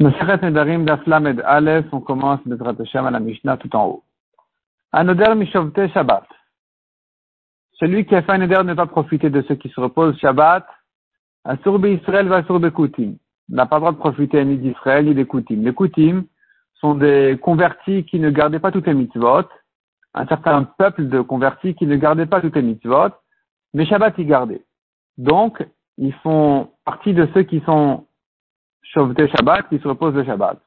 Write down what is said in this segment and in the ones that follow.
Nedarim d'Aflamed Aleph, on commence de Hashem à la Mishnah tout en haut. Anoder Mishovte Shabbat. Celui qui a fait un neder ne pas profiter de ceux qui se reposent Shabbat. Asur Israël va Asur Koutim. N'a pas le droit de profiter ni d'Israël ni des Koutim. Les Koutim sont des convertis qui ne gardaient pas toutes les mitzvot. Un certain peuple de convertis qui ne gardaient pas toutes les mitzvot. Mais Shabbat, ils gardaient. Donc, ils font partie de ceux qui sont Shovte Shabbat, qui se repose le Shabbat.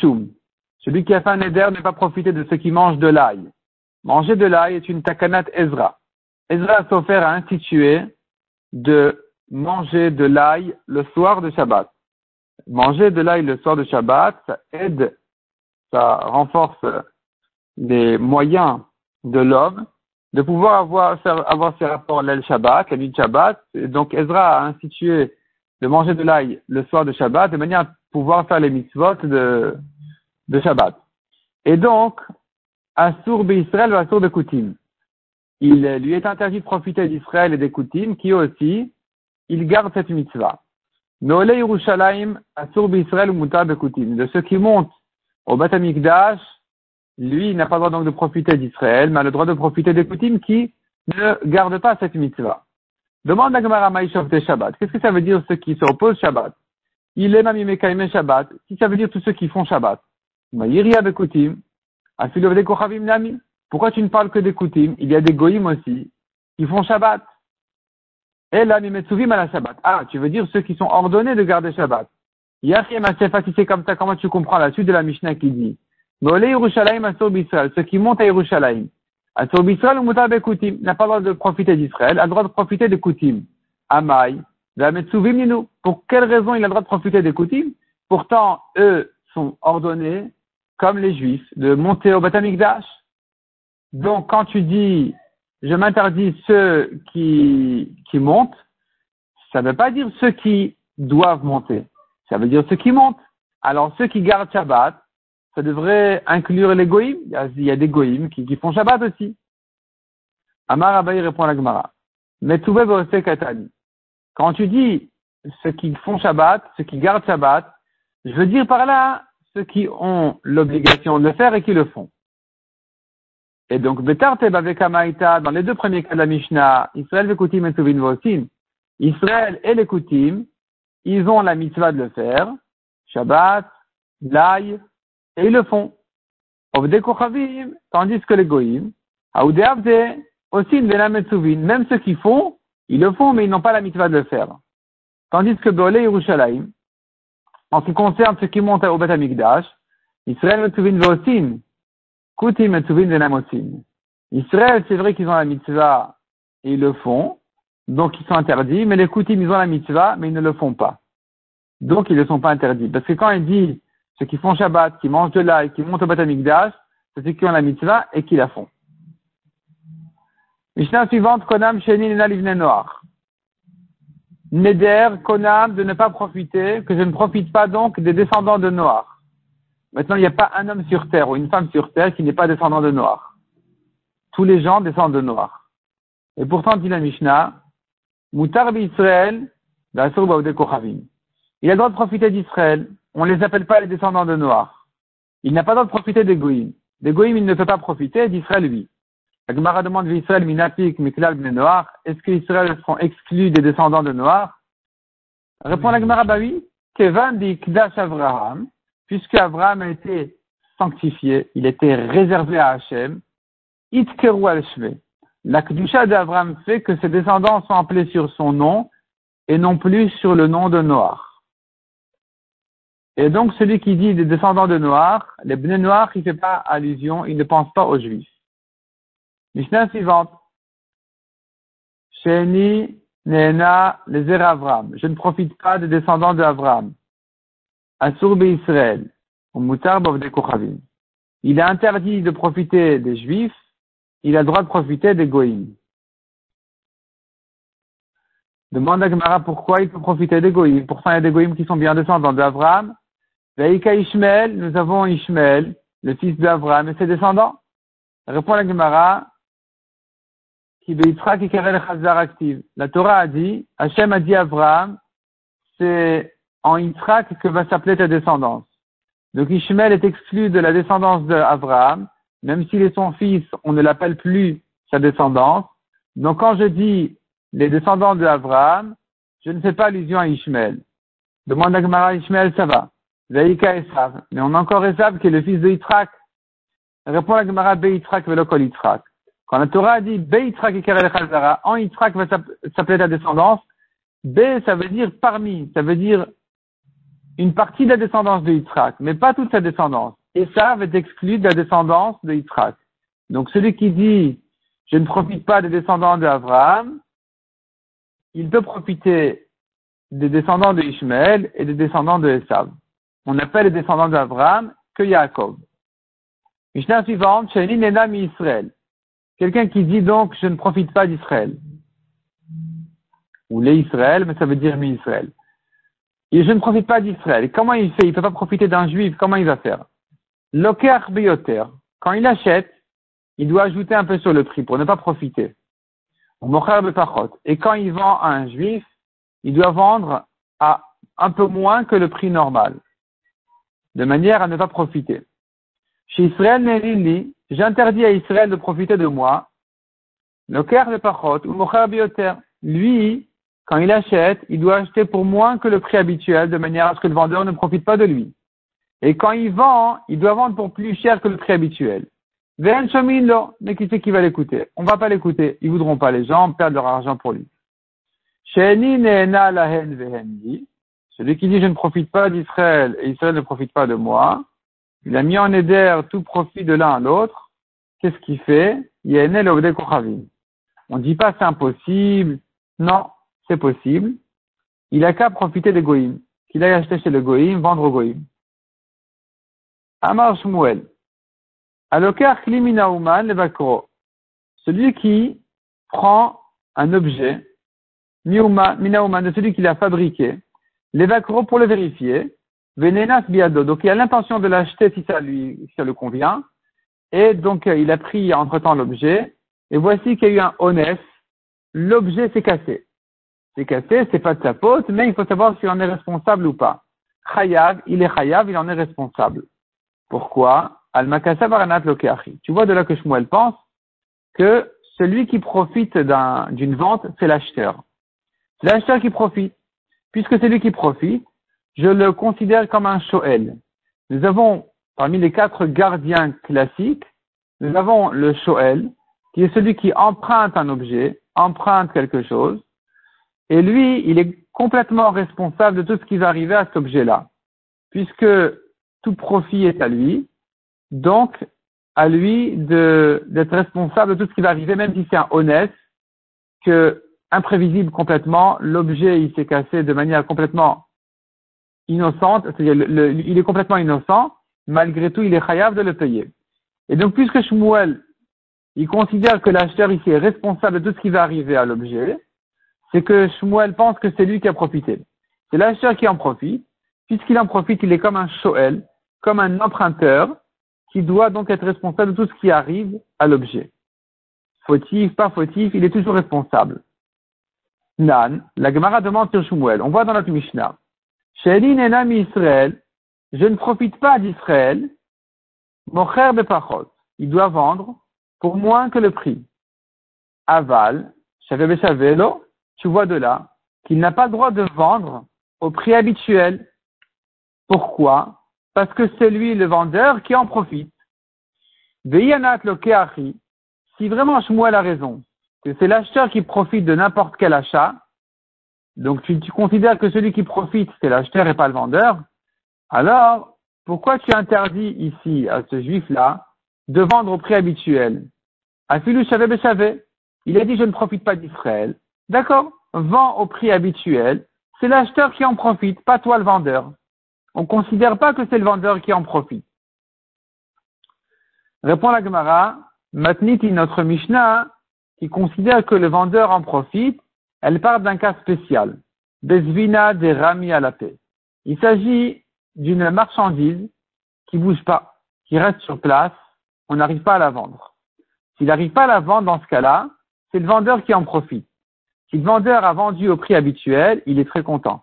Shum, celui qui a fait un éder ne pas profiter de ceux qui mangent de l'ail. Manger de l'ail est une takanat Ezra. Ezra s'est offert à instituer de manger de l'ail le soir de Shabbat. Manger de l'ail le soir de Shabbat, ça aide, ça renforce les moyens de l'homme de pouvoir avoir, avoir ses rapports l'El Shabbat, la nuit Shabbat. Et donc Ezra a institué de manger de l'ail le soir de Shabbat de manière à pouvoir faire les mitzvot de, Shabbat. Et donc, Assour Israël ou Assour de Koutim. Il lui est interdit de profiter d'Israël et des Koutim qui aussi, il garde cette mitzvah. Noole Yerushalayim, Assour Israël ou de Koutim. De ceux qui montent au Bat Amikdash, lui, n'a pas le droit donc de profiter d'Israël, mais a le droit de profiter des Koutim qui ne gardent pas cette mitzvah. Demande à Gemara de Shabbat. Qu'est-ce que ça veut dire ceux qui se opposent Shabbat? Il est Mamimekaime Shabbat. Si ça veut dire tous ceux qui font Shabbat? Bekoutim. Nami. Pourquoi tu ne parles que des Koutim Il y a des Goïm aussi qui font Shabbat. Et là, Mimetsuvim à la Shabbat. Ah, tu veux dire ceux qui sont ordonnés de garder Shabbat. Yachim Asefa, si c'est comme ça, comment tu comprends la suite de la Mishnah qui dit? Ceux qui montent à Yerushalayim. Asur Bisraël ou Mutar Bekoutim n'a pas le droit de profiter d'Israël, a le droit de profiter des Koutim. Amaï, nous. Pour quelle raison il a le droit de profiter des Koutim? Pourtant, eux sont ordonnés, comme les Juifs, de monter au Batamikdash. Donc, quand tu dis, je m'interdis ceux qui, qui montent, ça ne veut pas dire ceux qui doivent monter. Ça veut dire ceux qui montent. Alors, ceux qui gardent Shabbat, ça devrait inclure les goïms. Il y a des goïms qui, font Shabbat aussi. Amar Abaye répond à la Gemara. Katani. Quand tu dis ceux qui font Shabbat, ceux qui gardent Shabbat, je veux dire par là ceux qui ont l'obligation de le faire et qui le font. Et donc, Betarte avec Amaïta, dans les deux premiers cas de la Mishnah, Israël Vekutim et Tuvin Israël et les Kutim, ils ont la mitzvah de le faire, Shabbat, l'ail, et ils le font. Tandis que les goïm, aussi même ceux qui font, ils le font, mais ils n'ont pas la mitzvah de le faire. Tandis que Beolé Yerushalayim, en ce qui concerne ceux qui montent au Beth Amikdash, Israël Metzuvin Veosim, Kutim Metzuvin Venamosim. Israël, c'est vrai qu'ils ont la mitzvah et ils le font, donc ils sont interdits, mais les Kutim, ils ont la mitzvah, mais ils ne le font pas. Donc ils ne sont pas interdits. Parce que quand il dit ceux qui font Shabbat, qui mangent de l'ail, qui montent au Batamikdash, c'est ceux qui ont la mitzvah et qui la font. Mishnah suivante, Konam Sheni Nena Livne Noir. Neder, Konam, de ne pas profiter, que je ne profite pas donc des descendants de Noir. Maintenant, il n'y a pas un homme sur terre ou une femme sur terre qui n'est pas descendant de Noir. Tous les gens descendent de Noir. Et pourtant, dit la Mishnah, Mutar Israël, il a le droit de profiter d'Israël, on ne les appelle pas les descendants de Noir. Il n'a pas le droit de profiter des Goïm. Des Goïm, il ne peut pas profiter, d'Israël, oui. La Gemara demande Israël minapik miklal ben Noir. Est-ce qu'Israël seront exclus des descendants de Noir Répond la Gemara, bah oui. Kevan dit Kdash Avraham, puisque Avraham a été sanctifié, il était réservé à Hachem, Itkeru al La Kdusha d'Avraham fait que ses descendants sont appelés sur son nom et non plus sur le nom de Noir. Et donc, celui qui dit des descendants de Noirs, les Bnei Noirs, il ne fait pas allusion, il ne pense pas aux Juifs. Mishnah suivante. Sheni, Nehena, les Avram. Je ne profite pas des descendants d'Avram. Asur Israël. Il est interdit de profiter des Juifs, il a le droit de profiter des Goïms. Demande à Gemara pourquoi il peut profiter des Goïms. Pourtant, il y a des Goïms qui sont bien descendants d'Avram Veïka Ishmael, nous avons Ishmael, le fils d'Abraham et ses descendants. Répond la Gemara, La Torah a dit, Hachem a dit à Abraham, c'est en Yitzhak que va s'appeler ta descendance. Donc Ishmael est exclu de la descendance d'Abraham, même s'il est son fils, on ne l'appelle plus sa descendance. Donc quand je dis les descendants d'Abraham, je ne fais pas allusion à Ishmael. Demande à Gemara Ishmael, ça va. Veika Esav. Mais on a encore Esav qui est le fils de Yitzhak. Répond la Gemara Beitrak velokol Yitzhak. Quand la Torah dit Beitrak et en Yitzhak va s'appeler ta descendance, B, ça veut dire parmi, ça veut dire une partie de la descendance de Yitzhak, mais pas toute sa descendance. Va être exclu de la descendance de Yitzhak. Donc celui qui dit je ne profite pas des descendants d'Abraham, il peut profiter des descendants de Ishmael et des descendants de Esav. On appelle les descendants d'Abraham que Yaakov. Israël. Quelqu'un qui dit donc je ne profite pas d'Israël. Ou les Israël, mais ça veut dire mi Israël. Et je ne profite pas d'Israël. comment il fait? Il ne peut pas profiter d'un juif. Comment il va faire? Loker bioter. Quand il achète, il doit ajouter un peu sur le prix pour ne pas profiter. Et quand il vend à un juif, il doit vendre à un peu moins que le prix normal, de manière à ne pas profiter. Chez Israël Nelili, j'interdis à Israël de profiter de moi. Le pachot ou mocher bioter. Lui, quand il achète, il doit acheter pour moins que le prix habituel, de manière à ce que le vendeur ne profite pas de lui. Et quand il vend, il doit vendre pour plus cher que le prix habituel. Mais qui c'est qui va l'écouter? On va pas l'écouter. Ils voudront pas. Les gens perdre leur argent pour lui. Celui qui dit je ne profite pas d'Israël et Israël ne profite pas de moi, il a mis en éder tout profit de l'un à l'autre. Qu'est-ce qu'il fait? On ne dit pas c'est impossible. Non, c'est possible. Il a qu'à profiter des goïms. Qu'il aille acheter chez le goïm, vendre au goïm. Amar Shmuel. Alokar Celui qui prend un objet, Minauman, de celui qui l'a fabriqué, l'evakro pour le vérifier, venenas biado. Donc il a l'intention de l'acheter si ça lui, convient. Et donc il a pris entre temps l'objet. Et voici qu'il y a eu un honnête. L'objet s'est cassé. C'est cassé, c'est pas de sa faute, mais il faut savoir s'il en est responsable ou pas. Chayav, il est chayav, il en est responsable. Pourquoi? Tu vois de là que Shmuel pense que celui qui profite d'une vente, c'est l'acheteur. C'est l'acheteur qui profite. Puisque c'est lui qui profite, je le considère comme un Shoel. Nous avons, parmi les quatre gardiens classiques, nous avons le Shoel, qui est celui qui emprunte un objet, emprunte quelque chose, et lui, il est complètement responsable de tout ce qui va arriver à cet objet-là. Puisque tout profit est à lui, donc, à lui d'être responsable de tout ce qui va arriver, même si c'est un honnête, que imprévisible complètement, l'objet il s'est cassé de manière complètement innocente, c'est-à-dire il est complètement innocent, malgré tout il est chayav de le payer. Et donc puisque Shmuel, il considère que l'acheteur ici est responsable de tout ce qui va arriver à l'objet, c'est que Shmuel pense que c'est lui qui a profité. C'est l'acheteur qui en profite, puisqu'il en profite, il est comme un shoel, comme un emprunteur, qui doit donc être responsable de tout ce qui arrive à l'objet. Fautif, pas fautif, il est toujours responsable. Nan, la Gemara demande sur Shmuel. On voit dans notre Mishnah. Israël, je ne profite pas d'Israël, mocher de pachot. Il doit vendre pour moins que le prix. Aval, chavelo, tu vois de là qu'il n'a pas le droit de vendre au prix habituel. Pourquoi? Parce que c'est lui le vendeur qui en profite. Si vraiment Shmuel a raison, c'est l'acheteur qui profite de n'importe quel achat, donc tu, considères que celui qui profite, c'est l'acheteur et pas le vendeur, alors pourquoi tu interdis ici à ce juif-là de vendre au prix habituel? Afilu Il a dit je ne profite pas d'Israël. D'accord, vends au prix habituel. C'est l'acheteur qui en profite, pas toi le vendeur on ne considère pas que c'est le vendeur qui en profite. Répond la Gemara, Matniti, notre Mishnah, qui considère que le vendeur en profite, elle part d'un cas spécial. Besvina des rami à la paix. Il s'agit d'une marchandise qui bouge pas, qui reste sur place, on n'arrive pas à la vendre. S'il n'arrive pas à la vendre dans ce cas-là, c'est le vendeur qui en profite. Si le vendeur a vendu au prix habituel, il est très content.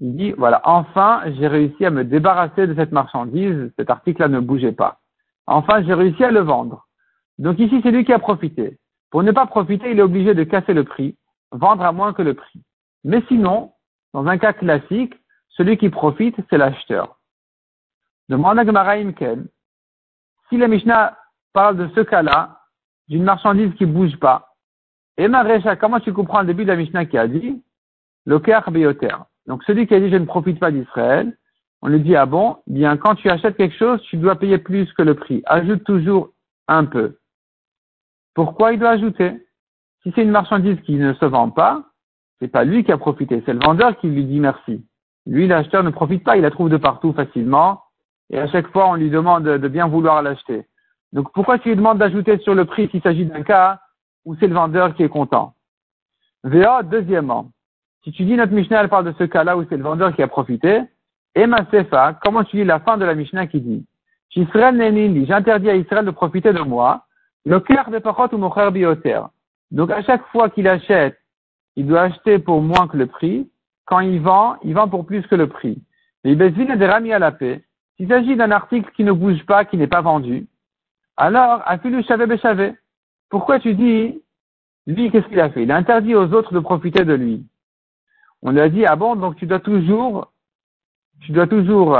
Il dit, voilà, enfin, j'ai réussi à me débarrasser de cette marchandise, cet article-là ne bougeait pas. Enfin, j'ai réussi à le vendre. Donc ici, c'est lui qui a profité. Pour ne pas profiter, il est obligé de casser le prix, vendre à moins que le prix. Mais sinon, dans un cas classique, celui qui profite, c'est l'acheteur. Demande à Gemara Imken, si la Mishnah parle de ce cas-là, d'une marchandise qui bouge pas, et Marécha, comment tu comprends le début de la Mishnah qui a dit, le Bioter. Donc celui qui a dit je ne profite pas d'Israël, on lui dit ah bon, bien quand tu achètes quelque chose, tu dois payer plus que le prix. Ajoute toujours un peu. Pourquoi il doit ajouter? Si c'est une marchandise qui ne se vend pas, c'est pas lui qui a profité, c'est le vendeur qui lui dit merci. Lui, l'acheteur ne profite pas, il la trouve de partout facilement, et à chaque fois on lui demande de bien vouloir l'acheter. Donc pourquoi tu lui demandes d'ajouter sur le prix s'il s'agit d'un cas où c'est le vendeur qui est content? VA, deuxièmement, si tu dis notre Mishnah, elle parle de ce cas-là où c'est le vendeur qui a profité, et ma Sefa, comment tu dis la fin de la Mishnah qui dit J'interdis à Israël de profiter de moi, le cœur de Pachot ou Mocher Bioter. Donc à chaque fois qu'il achète, il doit acheter pour moins que le prix. Quand il vend, il vend pour plus que le prix. Les Bezvin des Rami à la paix. S'il s'agit d'un article qui ne bouge pas, qui n'est pas vendu, alors, Afilu Shavé Beshavé. Pourquoi tu dis, lui, qu'est-ce qu'il a fait? Il a interdit aux autres de profiter de lui. On lui a dit, ah bon, donc tu dois toujours, tu dois toujours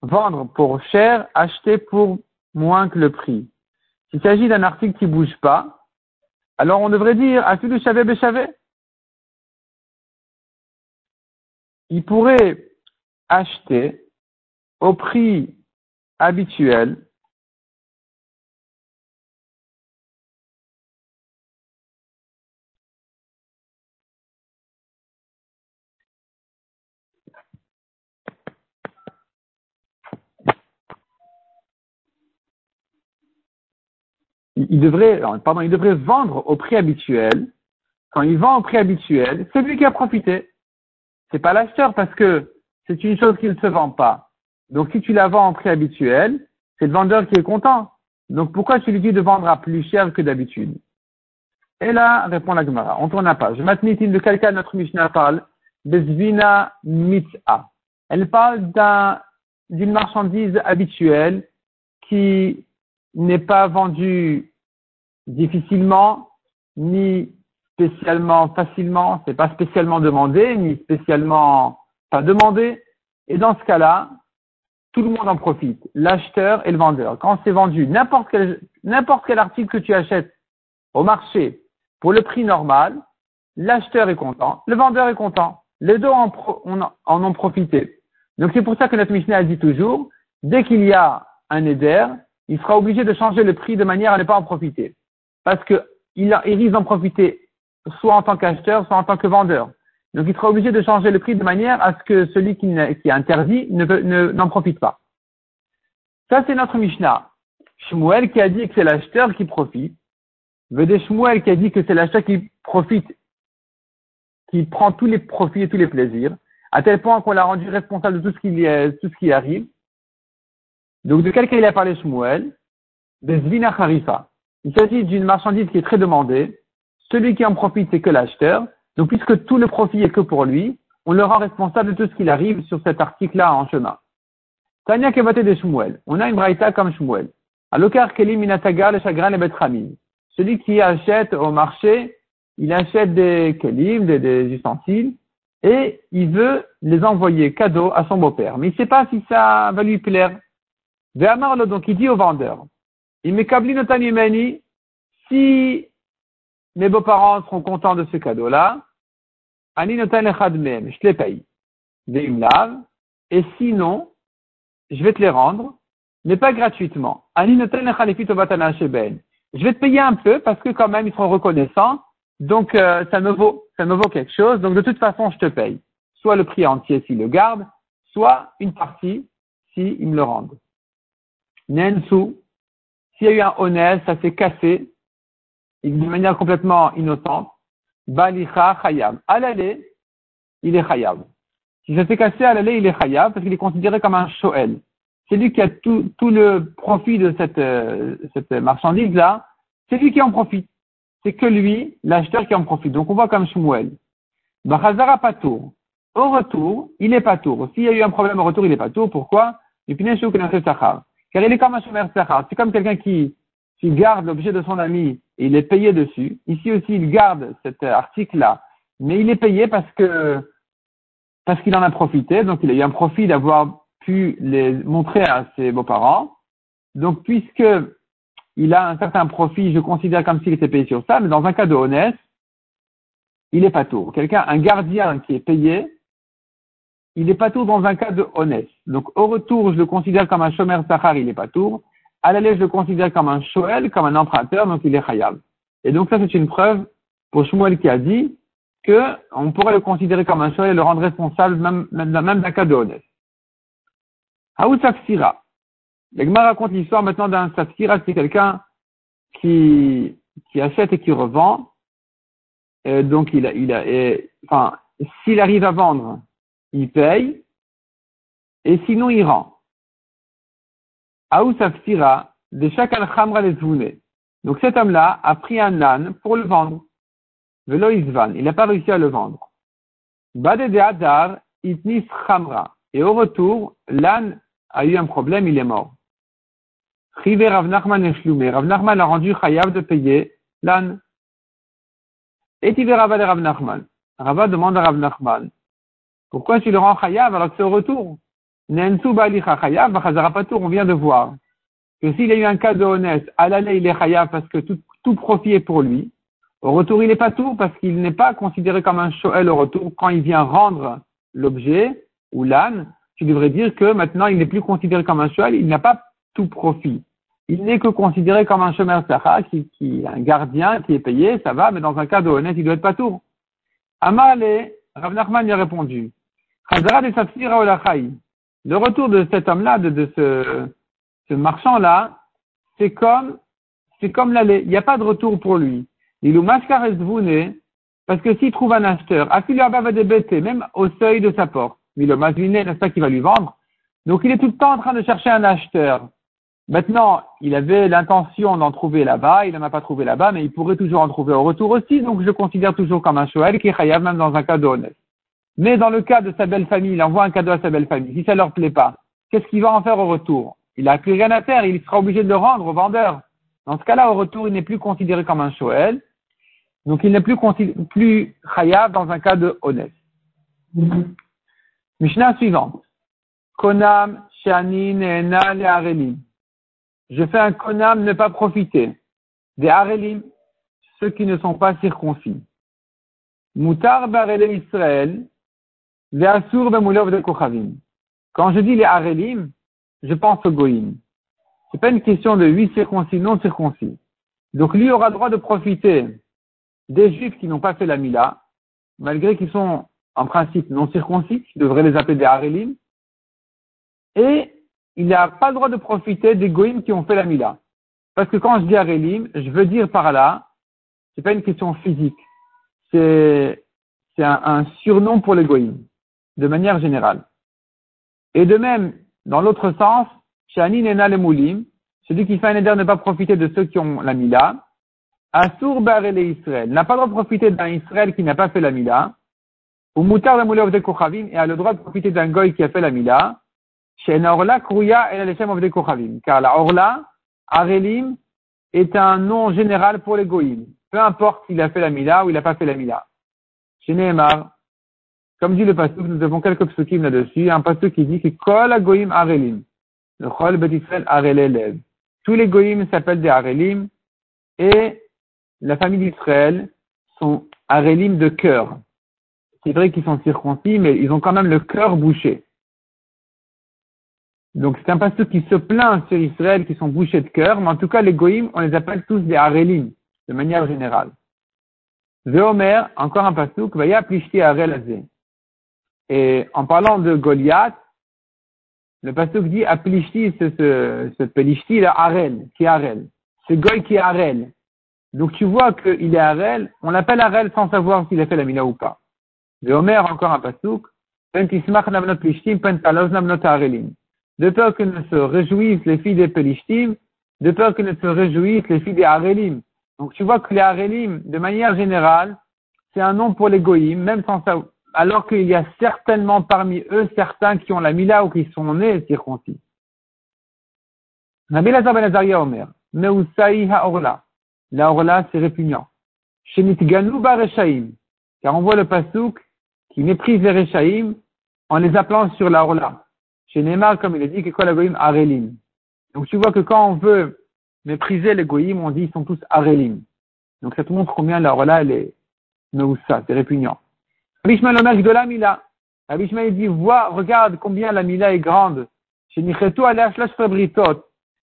vendre pour cher, acheter pour moins que le prix. S'il s'agit d'un article qui bouge pas, alors on devrait dire, Afilu Shavé Beshavé. Il pourrait acheter au prix habituel il devrait, pardon, il devrait vendre au prix habituel. Quand il vend au prix habituel, c'est lui qui a profité. C'est pas l'acheteur parce que c'est une chose qui ne se vend pas. Donc si tu la vends au prix habituel, c'est le vendeur qui est content. Donc pourquoi tu lui dis de vendre à plus cher que d'habitude? Et là, répond la Gemara, on tourne la page. Matnitin de quelqu'un notre Mishnah parle, Bezvina Mit'a. Elle parle d'une marchandise habituelle qui n'est pas vendue difficilement, ni spécialement facilement, c'est pas spécialement demandé, ni spécialement pas demandé. Et dans ce cas-là, tout le monde en profite, l'acheteur et le vendeur. Quand c'est vendu, n'importe quel, n'importe quel article que tu achètes au marché pour le prix normal, l'acheteur est content, le vendeur est content. Les deux en, en ont profité. Donc c'est pour ça que notre Mishnah dit toujours, dès qu'il y a un éder, il sera obligé de changer le prix de manière à ne pas en profiter parce qu'il il risque d'en profiter soit en tant qu'acheteur, soit en tant que vendeur. Donc il sera obligé de changer le prix de manière à ce que celui qui, interdit ne, n'en profite pas. Ça, c'est notre Mishnah. Shmuel qui a dit que c'est l'acheteur qui profite. Vedé Shmuel qui a dit que c'est l'acheteur qui profite, qui prend tous les profits et tous les plaisirs, à tel point qu'on l'a rendu responsable de tout ce qui arrive. Donc de quel cas il a parlé Shmuel? De Zvina Harifa. Il s'agit d'une marchandise qui est très demandée. Celui qui en profite, c'est que l'acheteur. Donc, puisque tout le profit est que pour lui, on le rend responsable de tout ce qu'il arrive sur cet article-là en chemin. Tania Kevaté de Shmuel. On a une braïta comme Shmuel. Alokar Kelim Minataga le chagrin Betramim. Celui qui achète au marché, il achète des kelim, des, des, ustensiles, et il veut les envoyer cadeaux à son beau-père. Mais il ne sait pas si ça va lui plaire. Ve'amarlo, donc il dit au vendeur, il me si mes beaux-parents seront contents de ce cadeau-là, je te les paye. Et sinon, je vais te les rendre, mais pas gratuitement. Notan Je vais te payer un peu parce que quand même ils seront reconnaissants, donc euh, ça me vaut, ça me vaut quelque chose. Donc de toute façon, je te paye. Soit le prix entier s'ils le gardent, soit une partie s'ils me le rendent. Nensu, s'il y a eu un honnête, ça s'est cassé de manière complètement innocente. Balicha chayab. À l'aller, il est chayab. Si ça s'est cassé à l'aller, il est chayab parce qu'il est considéré comme un shoel. C'est lui qui a tout, le profit de cette, euh, cette marchandise-là. C'est lui qui en profite. C'est que lui, l'acheteur qui en profite. Donc on voit comme Shmuel. Bachazara patour. au retour, il n'est pas tour. S'il y a eu un problème au retour, il n'est pas tour. Pourquoi? Car il est comme un sachar. C'est comme quelqu'un qui, qui garde l'objet de son ami et il est payé dessus. Ici aussi, il garde cet article-là, mais il est payé parce que parce qu'il en a profité. Donc, il a eu un profit d'avoir pu les montrer à ses beaux-parents. Donc, puisque il a un certain profit, je considère comme s'il était payé sur ça, mais dans un cas de honnête, il n'est pas tour. Quelqu'un, un gardien qui est payé, il n'est pas tour dans un cas de honnête. Donc, au retour, je le considère comme un chômeur sahar, il n'est pas tour. À l'aller, je le considère comme un shoel, comme un emprunteur, donc il est khayab. Et donc, ça, c'est une preuve pour Shmuel qui a dit que on pourrait le considérer comme un shoel et le rendre responsable même, même, d'un cas de honnête. Haou Safsira. L'Egma raconte l'histoire maintenant d'un Safsira, c'est quelqu'un qui, achète et qui revend. Donc, il a, il a, enfin, s'il arrive à vendre, il paye, et sinon il rend. De Donc cet homme-là a pris un âne pour le vendre. Velo il n'a pas réussi à le vendre. Bade de Adar, Itnis Khamra. Et au retour, l'âne a eu un problème, il est mort. Rive Rav Nachman Rav Nachman a rendu Chayav de payer l'âne. Et Rav Nachman. Rava demande à Rav Nachman, pourquoi tu le rends Chayav alors que c'est au retour? Chayav, on vient de voir que s'il a eu un cas de honnête, à l'aller il est Chayav parce que tout, tout profit est pour lui. Au retour, il n'est pas tout parce qu'il n'est pas considéré comme un Shoel au retour quand il vient rendre l'objet ou l'âne tu devrais dire que maintenant il n'est plus considéré comme un cheval, il n'a pas tout profit. Il n'est que considéré comme un chemin sacha, qui, qui, un gardien qui est payé, ça va, mais dans un cas de honnête, il doit être pas tout. Amale, Rav Nachman lui a répondu, le retour de cet homme-là, de, de, ce, marchand-là, c'est comme, c'est comme l'aller. Il n'y a pas de retour pour lui. Il ou parce que s'il trouve un acheteur, même au seuil de sa porte, mais le masliné, n'est-ce pas, qui va lui vendre? Donc il est tout le temps en train de chercher un acheteur. Maintenant, il avait l'intention d'en trouver là-bas, il n'en a pas trouvé là-bas, mais il pourrait toujours en trouver au retour aussi, donc je considère toujours comme un shoel qui est même dans un cadeau honnête. Mais dans le cas de sa belle famille, il envoie un cadeau à sa belle famille. Si ça leur plaît pas, qu'est-ce qu'il va en faire au retour? Il a plus rien à faire, il sera obligé de le rendre au vendeur. Dans ce cas-là, au retour, il n'est plus considéré comme un shoel, donc il n'est plus, plus dans un cas de honnête. Mishnah suivante. Konam shani ne'ena le arelim. Je fais un konam ne pas profiter. Des arelim, ceux qui ne sont pas circoncis. Mutar barele Israël, ve asur bemulov de kochavim. Quand je dis les arelim, je pense au goïm. C'est pas une question de huit circoncis, non circoncis. Donc lui aura droit de profiter des juifs qui n'ont pas fait la mila, malgré qu'ils sont en principe non circoncis, il devrait les appeler des Harelim, et il n'a pas le droit de profiter des Goïms qui ont fait la Mila. Parce que quand je dis Harelim, je veux dire par là, c'est pas une question physique, c'est, c'est un, surnom pour les Goïms, de manière générale. Et de même, dans l'autre sens, Shani Nena le Moulim, celui qui fait un éder ne pas profiter de ceux qui ont la Mila, Asur Barele Israël, n'a pas le droit de profiter d'un Israël qui n'a pas fait la Mila, ou Moutar la de Kochavim, et a le droit de profiter d'un goy qui a fait la Mila, chez Orla Krouya et la de Kochavim. Car la Orla, Arelim, est un nom général pour les goyim. Peu importe s'il a fait la Mila ou il n'a pas fait la Mila. Chez comme dit le pasteur, nous avons quelques psukim là-dessus. Un pasteur qui dit que Kol Goyim Arelim. Le Chol Betisrael Arelelev. Tous les goyim s'appellent des Arelim et la famille d'Israël sont Arelim de cœur c'est vrai qu'ils sont circoncis, mais ils ont quand même le cœur bouché. Donc c'est un pasteur qui se plaint sur Israël qui sont bouchés de cœur, mais en tout cas les goïms, on les appelle tous des harelim, de manière générale. Veomer, encore un pasteur, vaya plishti harel Et en parlant de Goliath, le pasteur dit aplishti, ce, ce, ce pelishti, là, harel, qui est harel. C'est Goy qui est harel. Donc tu vois qu'il est harel, on l'appelle harel sans savoir s'il a fait la mina ou pas. Omer, encore un pasouk, de peur que ne se réjouissent les filles des Pelishtim, de peur que ne se réjouissent les filles des Arelim. Donc tu vois que les Arelim, de manière générale, c'est un nom pour les Goïm, même sans, alors qu'il y a certainement parmi eux certains qui ont la mila ou qui sont nés circoncis. Rabbi Lazar ben Azaria Omer, Meusai ha'orla. La orla, c'est répugnant. Shemitganu Reshaim. Car on voit le pasouk qui méprise les Reshaim en les appelant sur la orla. Chez comme il est dit, que arelim. Donc tu vois que quand on veut mépriser les goïm, on dit ils sont tous arelim. Donc ça te montre combien la orla, elle est meusa, c'est répugnant. Abishmael Omer Gdola Mila. Abishmael dit, vois, regarde combien la Mila est grande. Chez Fabritot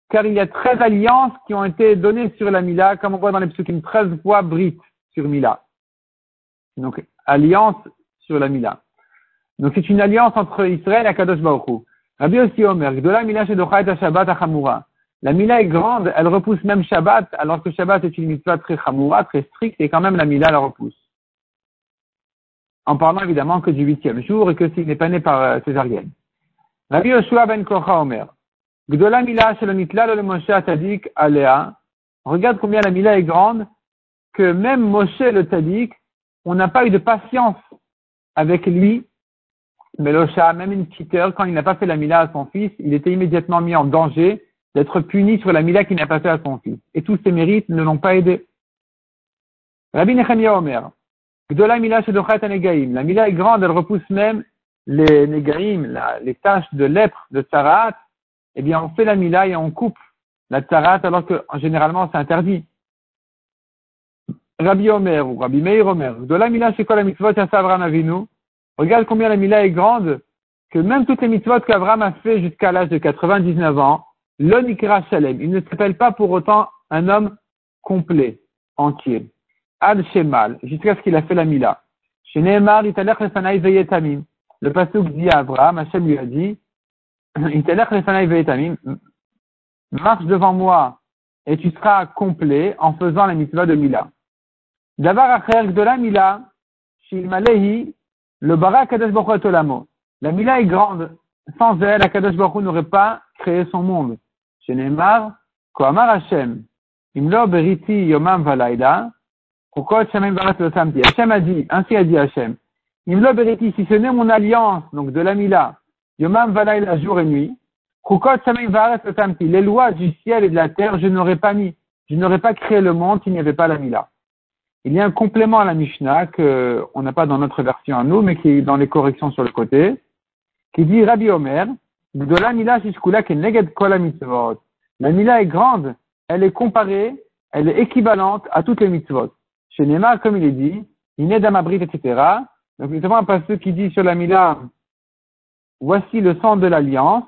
car il y a 13 alliances qui ont été données sur la Mila, comme on voit dans les psukim, 13 fois Brit sur Mila. Donc, alliance sur la Mila. Donc, c'est une alliance entre Israël et Kadosh Baruch Rabbi aussi Omer, de la Mila et Shabbat à La Mila est grande, elle repousse même Shabbat, alors que Shabbat est une mitzvah très Chamoura, très stricte, et quand même la Mila la repousse. En parlant évidemment que du huitième jour et que s'il n'est pas né par euh, césarienne. Rabbi Yoshua ben Kocha Omer, Gdola Mila le Moshe Tadik Alea. Regarde combien la Mila est grande, que même Moshe le Tadik, on n'a pas eu de patience avec lui. Mais Losha, même une petite heure, quand il n'a pas fait la Mila à son fils, il était immédiatement mis en danger d'être puni sur la Mila qu'il n'a pas fait à son fils. Et tous ses mérites ne l'ont pas aidé. Rabbi Nechemia Omer. Gdola Mila Negaim. La Mila est grande, elle repousse même les Negaim, les taches de lèpre de Sarat, eh bien, on fait la mila et on coupe la tzarat alors que généralement c'est interdit. Rabbi Omer ou Rabbi Meir Omer, de la mila c'est quoi la mitzvot Avraham Avinu Regarde combien la mila est grande, que même toutes les mitzvot qu'Avraham a fait jusqu'à l'âge de 99 ans, l'onikra shalem, il ne s'appelle pas pour autant un homme complet, entier. Ad shemal, jusqu'à ce qu'il a fait la mila. Chez Nehemar, le pasuk dit à Abraham, Hachem lui a dit, marche devant moi et tu seras complet en faisant la mitzvah de Mila. Davar de la Mila, le bara Baruch La Mila est grande. Sans elle, Kadesh Baruch n'aurait pas créé son monde. Chez Neymar, Koamar Hashem, imlo beriti yomam valaida, shamim. Hashem a dit, ainsi a dit Hashem, imlo beriti, si ce n'est mon alliance, donc de la Mila, Yomam la jour et nuit. Les lois du ciel et de la terre, je n'aurais pas mis. Je n'aurais pas créé le monde s'il n'y avait pas la Mila. Il y a un complément à la Mishnah qu'on n'a pas dans notre version à nous, mais qui est dans les corrections sur le côté, qui dit Rabbi Omer, de la Mila neged kol mitzvot? La Mila est grande, elle est comparée, elle est équivalente à toutes les mitzvot. Chez Nema, comme il est dit, il est d'amabrit, etc. Donc, notamment un passage qui dit sur la Mila, Voici le sang de l'alliance.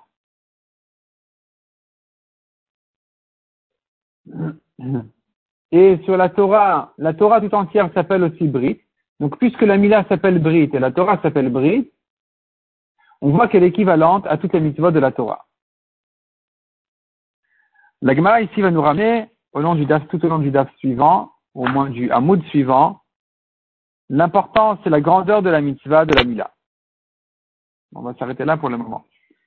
Et sur la Torah, la Torah tout entière s'appelle aussi Brit. Donc, puisque la Mila s'appelle Brit et la Torah s'appelle Brit, on voit qu'elle est équivalente à toutes les mitzvot de la Torah. La Gemara ici va nous ramener tout au long du daf suivant, au moins du hamoud suivant, l'importance et la grandeur de la mitzvah de la Mila. On va s'arrêter là pour le moment.